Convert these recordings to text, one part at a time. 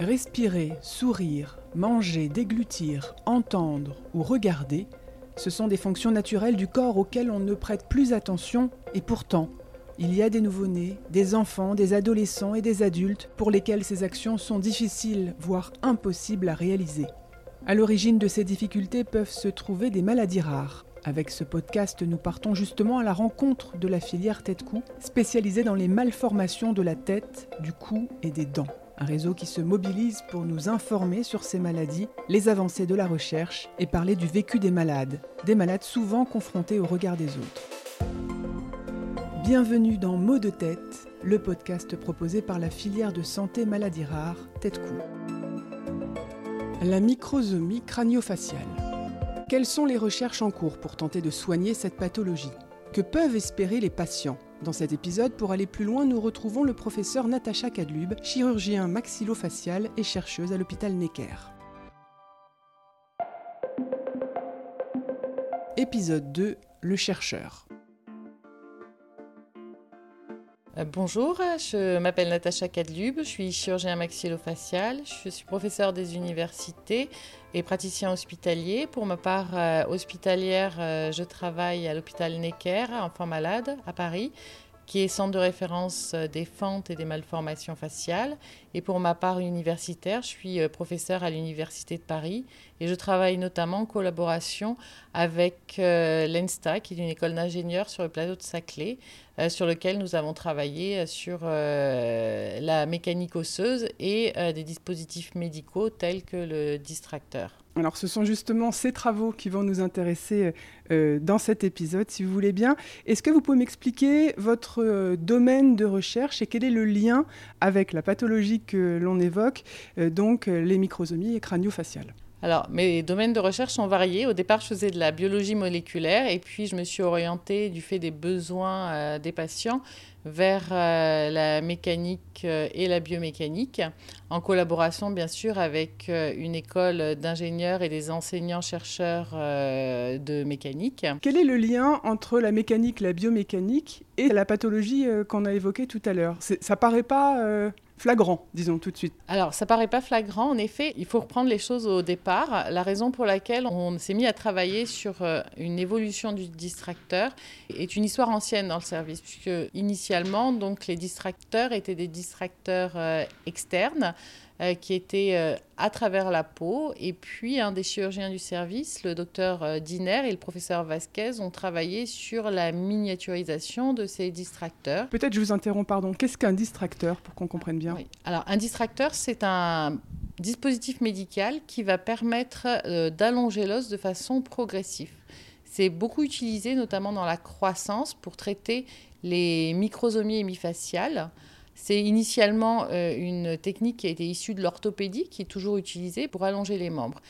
Respirer, sourire, manger, déglutir, entendre ou regarder, ce sont des fonctions naturelles du corps auxquelles on ne prête plus attention et pourtant, il y a des nouveau-nés, des enfants, des adolescents et des adultes pour lesquels ces actions sont difficiles, voire impossibles à réaliser. À l'origine de ces difficultés peuvent se trouver des maladies rares. Avec ce podcast, nous partons justement à la rencontre de la filière tête-cou, spécialisée dans les malformations de la tête, du cou et des dents un réseau qui se mobilise pour nous informer sur ces maladies, les avancées de la recherche et parler du vécu des malades, des malades souvent confrontés au regard des autres. Bienvenue dans Mots de tête, le podcast proposé par la filière de santé maladies rares Tête-Cou. La microsomie crânio-faciale. Quelles sont les recherches en cours pour tenter de soigner cette pathologie? Que peuvent espérer les patients? Dans cet épisode, pour aller plus loin, nous retrouvons le professeur Natacha Kadlub, chirurgien maxillofacial et chercheuse à l'hôpital Necker. Épisode 2 Le chercheur. Bonjour, je m'appelle Natacha Kadlub, je suis chirurgien maxillofacial, je suis professeur des universités et praticien hospitalier. Pour ma part euh, hospitalière, euh, je travaille à l'hôpital Necker, enfants malades, à Paris, qui est centre de référence des fentes et des malformations faciales. Et pour ma part universitaire, je suis professeur à l'Université de Paris et je travaille notamment en collaboration avec l'ENSTA, qui est une école d'ingénieurs sur le plateau de Saclay, euh, sur lequel nous avons travaillé euh, sur euh, la mécanique osseuse et des dispositifs médicaux tels que le distracteur. Alors ce sont justement ces travaux qui vont nous intéresser dans cet épisode, si vous voulez bien. Est-ce que vous pouvez m'expliquer votre domaine de recherche et quel est le lien avec la pathologie que l'on évoque, donc les microsomies et crânio-faciales? Alors, mes domaines de recherche sont variés. Au départ, je faisais de la biologie moléculaire et puis je me suis orientée du fait des besoins euh, des patients vers euh, la mécanique euh, et la biomécanique, en collaboration bien sûr avec une école d'ingénieurs et des enseignants-chercheurs de mécanique. Quel est le lien entre la mécanique, la biomécanique et la pathologie qu'on a évoquée tout à l'heure? Ça paraît pas flagrant, disons tout de suite. Alors, ça paraît pas flagrant. En effet, il faut reprendre les choses au départ. La raison pour laquelle on s'est mis à travailler sur euh, une évolution du distracteur est une histoire ancienne dans le service, puisque initialement, donc, les distracteurs étaient des distracteurs euh, externes euh, qui était euh, à travers la peau. Et puis, un des chirurgiens du service, le docteur euh, Diner et le professeur Vasquez, ont travaillé sur la miniaturisation de ces distracteurs. Peut-être je vous interromps, pardon. Qu'est-ce qu'un distracteur pour qu'on comprenne bien? Alors, un distracteur, c'est un dispositif médical qui va permettre d'allonger l'os de façon progressive. C'est beaucoup utilisé, notamment dans la croissance, pour traiter les microsomies hémifaciales. C'est initialement euh, une technique qui a été issue de l'orthopédie, qui est toujours utilisée pour allonger les membres.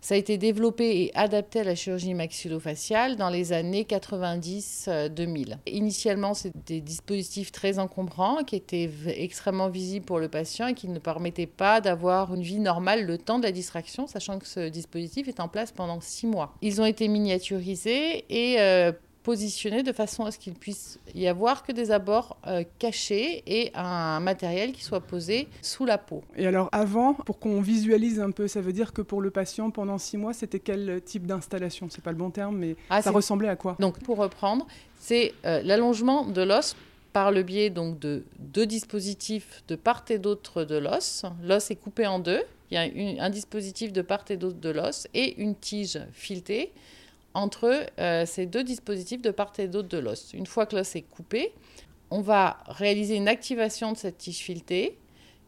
Ça a été développé et adapté à la chirurgie maxillofaciale dans les années 90-2000. Initialement, c'était des dispositifs très encombrants qui étaient extrêmement visibles pour le patient et qui ne permettaient pas d'avoir une vie normale le temps de la distraction, sachant que ce dispositif est en place pendant six mois. Ils ont été miniaturisés et positionnés de façon à ce qu'il puisse y avoir que des abords euh, cachés et un matériel qui soit posé sous la peau. Et alors avant, pour qu'on visualise un peu, ça veut dire que pour le patient pendant six mois, c'était quel type d'installation? C'est pas le bon terme, mais ah, ça ressemblait à quoi? Donc pour reprendre, c'est euh, l'allongement de l'os par le biais donc de deux dispositifs de part et d'autre de l'os. L'os est coupé en deux. Il y a un dispositif de part et d'autre de l'os et une tige filetée entre euh, ces deux dispositifs de part et d'autre de l'os. Une fois que l'os est coupé, on va réaliser une activation de cette tige filetée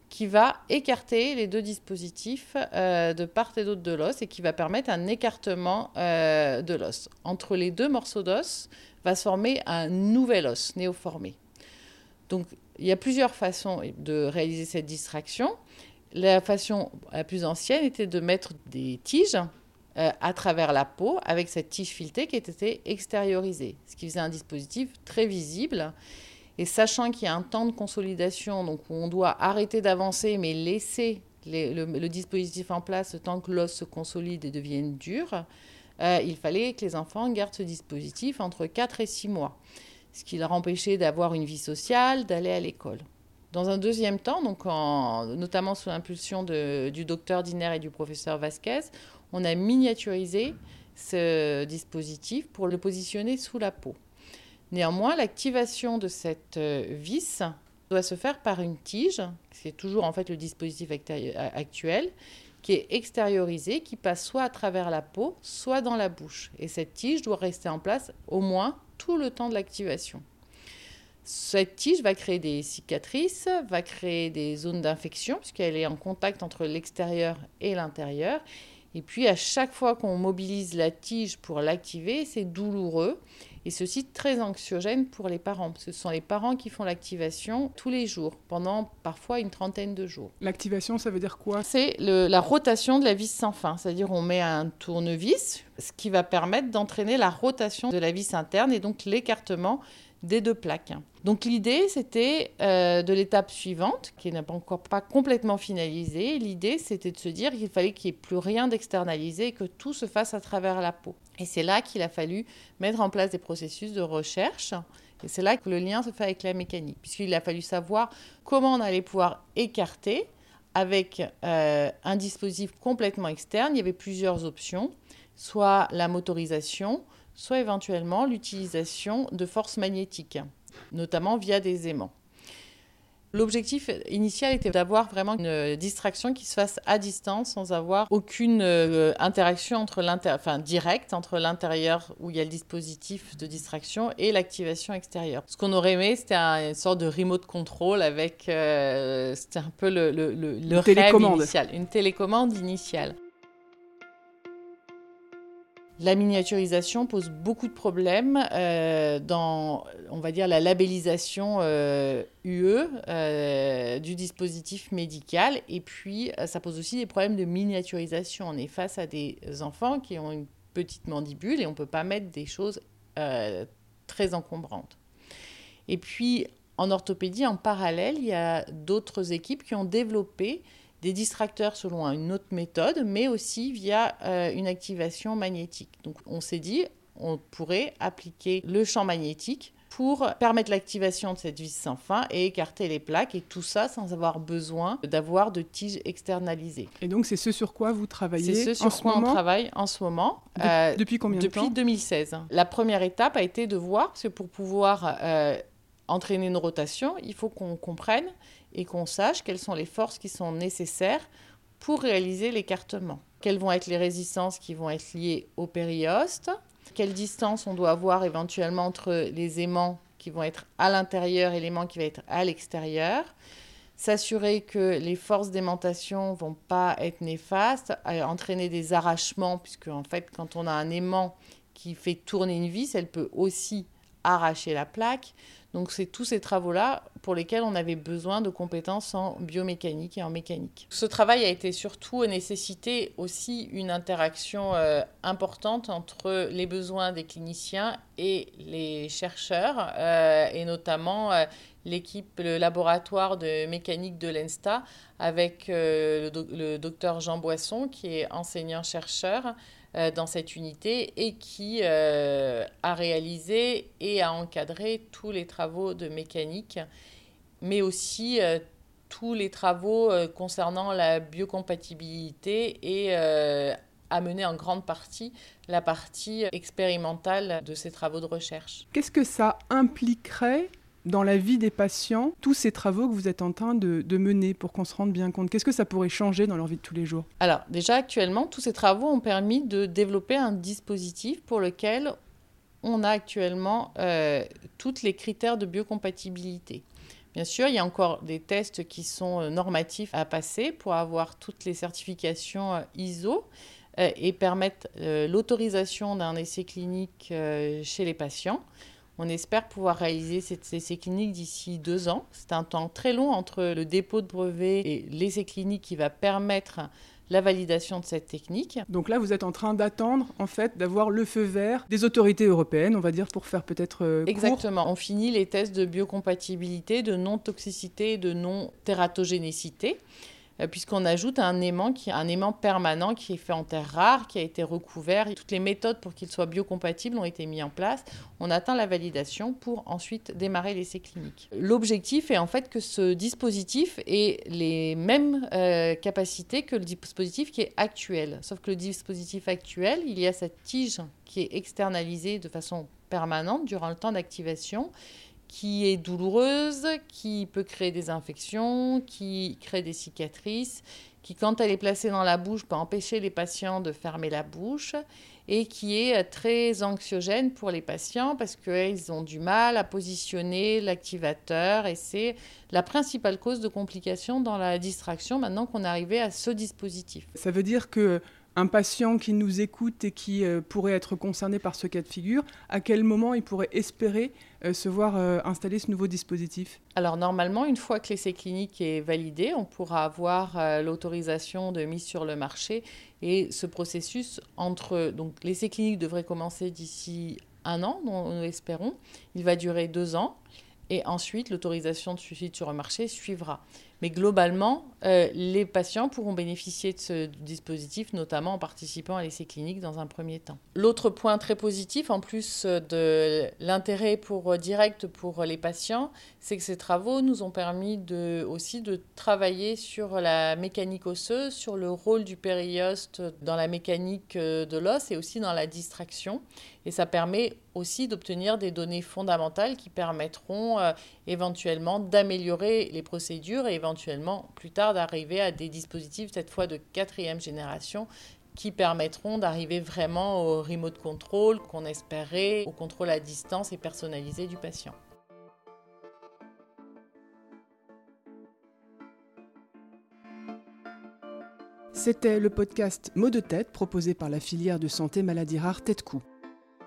qui va écarter les deux dispositifs euh, de part et d'autre de l'os et qui va permettre un écartement euh, de l'os. Entre les deux morceaux d'os va se former un nouvel os néoformé. Donc il y a plusieurs façons de réaliser cette distraction. La façon la plus ancienne était de mettre des tiges euh, à travers la peau avec cette tige filetée qui était extériorisée, ce qui faisait un dispositif très visible. Et sachant qu'il y a un temps de consolidation, donc on doit arrêter d'avancer mais laisser le, dispositif en place temps que l'os se consolide et devienne dur, euh, il fallait que les enfants gardent ce dispositif entre 4 et 6 mois, ce qui leur empêchait d'avoir une vie sociale, d'aller à l'école. Dans un deuxième temps, notamment sous l'impulsion du docteur Diner et du professeur Vasquez, on a miniaturisé ce dispositif pour le positionner sous la peau. Néanmoins, l'activation de cette euh, vis doit se faire par une tige, qui est toujours en fait le dispositif actuel, qui est extériorisé, qui passe soit à travers la peau, soit dans la bouche. Et cette tige doit rester en place au moins tout le temps de l'activation. Cette tige va créer des cicatrices, va créer des zones d'infection, puisqu'elle est en contact entre l'extérieur et l'intérieur. Et puis à chaque fois qu'on mobilise la tige pour l'activer, c'est douloureux et ceci très anxiogène pour les parents, parce que ce sont les parents qui font l'activation tous les jours, pendant parfois une trentaine de jours. L'activation, ça veut dire quoi? C'est la rotation de la vis sans fin, c'est-à-dire on met un tournevis, ce qui va permettre d'entraîner la rotation de la vis interne et donc l'écartement des deux plaques. Donc l'idée, c'était euh, de l'étape suivante, qui n'est encore pas complètement finalisée. L'idée, c'était de se dire qu'il fallait qu'il n'y ait plus rien d'externalisé et que tout se fasse à travers la peau. Et c'est là qu'il a fallu mettre en place des processus de recherche. Et c'est là que le lien se fait avec la mécanique, puisqu'il a fallu savoir comment on allait pouvoir écarter avec euh, un dispositif complètement externe. Il y avait plusieurs options, soit la motorisation, soit éventuellement l'utilisation de forces magnétiques, notamment via des aimants. L'objectif initial était d'avoir vraiment une distraction qui se fasse à distance sans avoir aucune euh, interaction entre enfin, directe entre l'intérieur où il y a le dispositif de distraction et l'activation extérieure. Ce qu'on aurait aimé, c'était une sorte de remote control avec, euh, c'était un peu le, le, le, rêve initial, une télécommande initiale. La miniaturisation pose beaucoup de problèmes euh, dans, on va dire, la labellisation UE euh, euh, du dispositif médical. Et puis, ça pose aussi des problèmes de miniaturisation. On est face à des enfants qui ont une petite mandibule et on ne peut pas mettre des choses très encombrantes. Et puis, en orthopédie, en parallèle, il y a d'autres équipes qui ont développé des distracteurs selon une autre méthode, mais aussi via euh, une activation magnétique. Donc on s'est dit, on pourrait appliquer le champ magnétique pour permettre l'activation de cette vis sans fin et écarter les plaques, et tout ça sans avoir besoin d'avoir de tiges externalisées. Et donc c'est ce sur quoi vous travaillez C'est ce sur quoi on travaille en ce moment. Euh, depuis combien de temps Depuis 2016. La première étape a été de voir, parce que pour pouvoir euh, entraîner une rotation, il faut qu'on comprenne et qu'on sache quelles sont les forces qui sont nécessaires pour réaliser l'écartement. Quelles vont être les résistances qui vont être liées au périoste Quelle distance on doit avoir éventuellement entre les aimants qui vont être à l'intérieur et l'aimant qui va être à l'extérieur? S'assurer que les forces d'aimantation vont pas être néfastes, entraîner des arrachements, puisque en fait, quand on a un aimant qui fait tourner une vis, elle peut aussi arracher la plaque. Donc c'est tous ces travaux-là pour lesquels on avait besoin de compétences en biomécanique et en mécanique. Ce travail a été surtout nécessité aussi une interaction euh, importante entre les besoins des cliniciens et les chercheurs, euh, et notamment euh, l'équipe, le laboratoire de mécanique de l'ENSTA avec le, le, docteur Jean Boisson qui est enseignant-chercheur euh, dans cette unité et qui euh, a réalisé et a encadré tous les travaux de mécanique, mais aussi euh, tous les travaux concernant la biocompatibilité et a mené en grande partie la partie expérimentale de ces travaux de recherche. Qu'est-ce que ça impliquerait dans la vie des patients tous ces travaux que vous êtes en train de, mener pour qu'on se rende bien compte Qu'est-ce que ça pourrait changer dans leur vie de tous les jours? Alors déjà actuellement, tous ces travaux ont permis de développer un dispositif pour lequel on a actuellement euh, tous les critères de biocompatibilité. Bien sûr, il y a encore des tests qui sont euh, normatifs à passer pour avoir toutes les certifications euh, ISO et permettre l'autorisation d'un essai clinique chez les patients. On espère pouvoir réaliser ces essais cliniques d'ici deux ans. C'est un temps très long entre le dépôt de brevet et l'essai clinique qui va permettre la validation de cette technique. Donc là, vous êtes en train d'attendre, en fait, d'avoir le feu vert des autorités européennes, on va dire, pour faire peut-être euh, Exactement. On finit les tests de biocompatibilité, de non-toxicité, de non-tératogénécité. Euh, puisqu'on ajoute un aimant, qui, un aimant permanent qui est fait en terre rare, qui a été recouvert. Toutes les méthodes pour qu'il soit biocompatible ont été mises en place. On atteint la validation pour ensuite démarrer l'essai clinique. L'objectif est en fait que ce dispositif ait les mêmes euh, capacités que le dispositif qui est actuel. Sauf que le dispositif actuel, il y a cette tige qui est externalisée de façon permanente durant le temps d'activation qui est douloureuse, qui peut créer des infections, qui crée des cicatrices, qui, quand elle est placée dans la bouche, peut empêcher les patients de fermer la bouche et qui est très anxiogène pour les patients parce qu'ils ont du mal à positionner l'activateur et c'est la principale cause de complications dans la distraction maintenant qu'on est arrivé à ce dispositif. Ça veut dire que un patient qui nous écoute et qui euh, pourrait être concerné par ce cas de figure, à quel moment il pourrait espérer euh, se voir euh, installer ce nouveau dispositif? Alors normalement, une fois que l'essai clinique est validé, on pourra avoir l'autorisation de mise sur le marché et ce processus entre donc l'essai clinique devrait commencer d'ici un an, nous espérons. Il va durer deux ans et ensuite l'autorisation de suicide sur le marché suivra. Mais globalement, euh, les patients pourront bénéficier de ce dispositif, notamment en participant à l'essai clinique dans un premier temps. L'autre point très positif, en plus de l'intérêt pour, euh, direct pour les patients, c'est que ces travaux nous ont permis de, aussi de travailler sur la mécanique osseuse, sur le rôle du périoste dans la mécanique euh, de l'os et aussi dans la distraction. Et ça permet aussi d'obtenir des données fondamentales qui permettront éventuellement d'améliorer les procédures et éventuellement plus tard d'arriver à des dispositifs, cette fois de quatrième génération, qui permettront d'arriver vraiment au remote control qu'on espérait, au contrôle à distance et personnalisé du patient. C'était le podcast Mots de tête proposé par la filière de santé maladie rare Tête-Cou.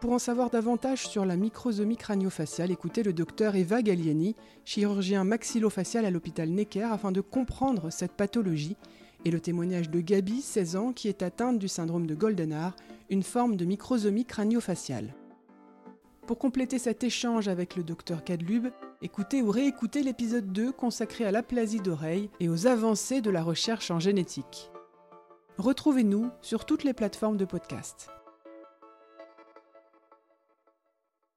Pour en savoir davantage sur la microsomie crânio-faciale, écoutez le docteur Eva Galliani, chirurgien maxillofacial à l'hôpital Necker, afin de comprendre cette pathologie et le témoignage de Gabi, 16 ans, qui est atteinte du syndrome de Goldenhar, une forme de microsomie crânio-faciale. Pour compléter cet échange avec le docteur Cadlub, écoutez ou réécoutez l'épisode 2 consacré à l'aplasie d'oreille et aux avancées de la recherche en génétique. Retrouvez-nous sur toutes les plateformes de podcast.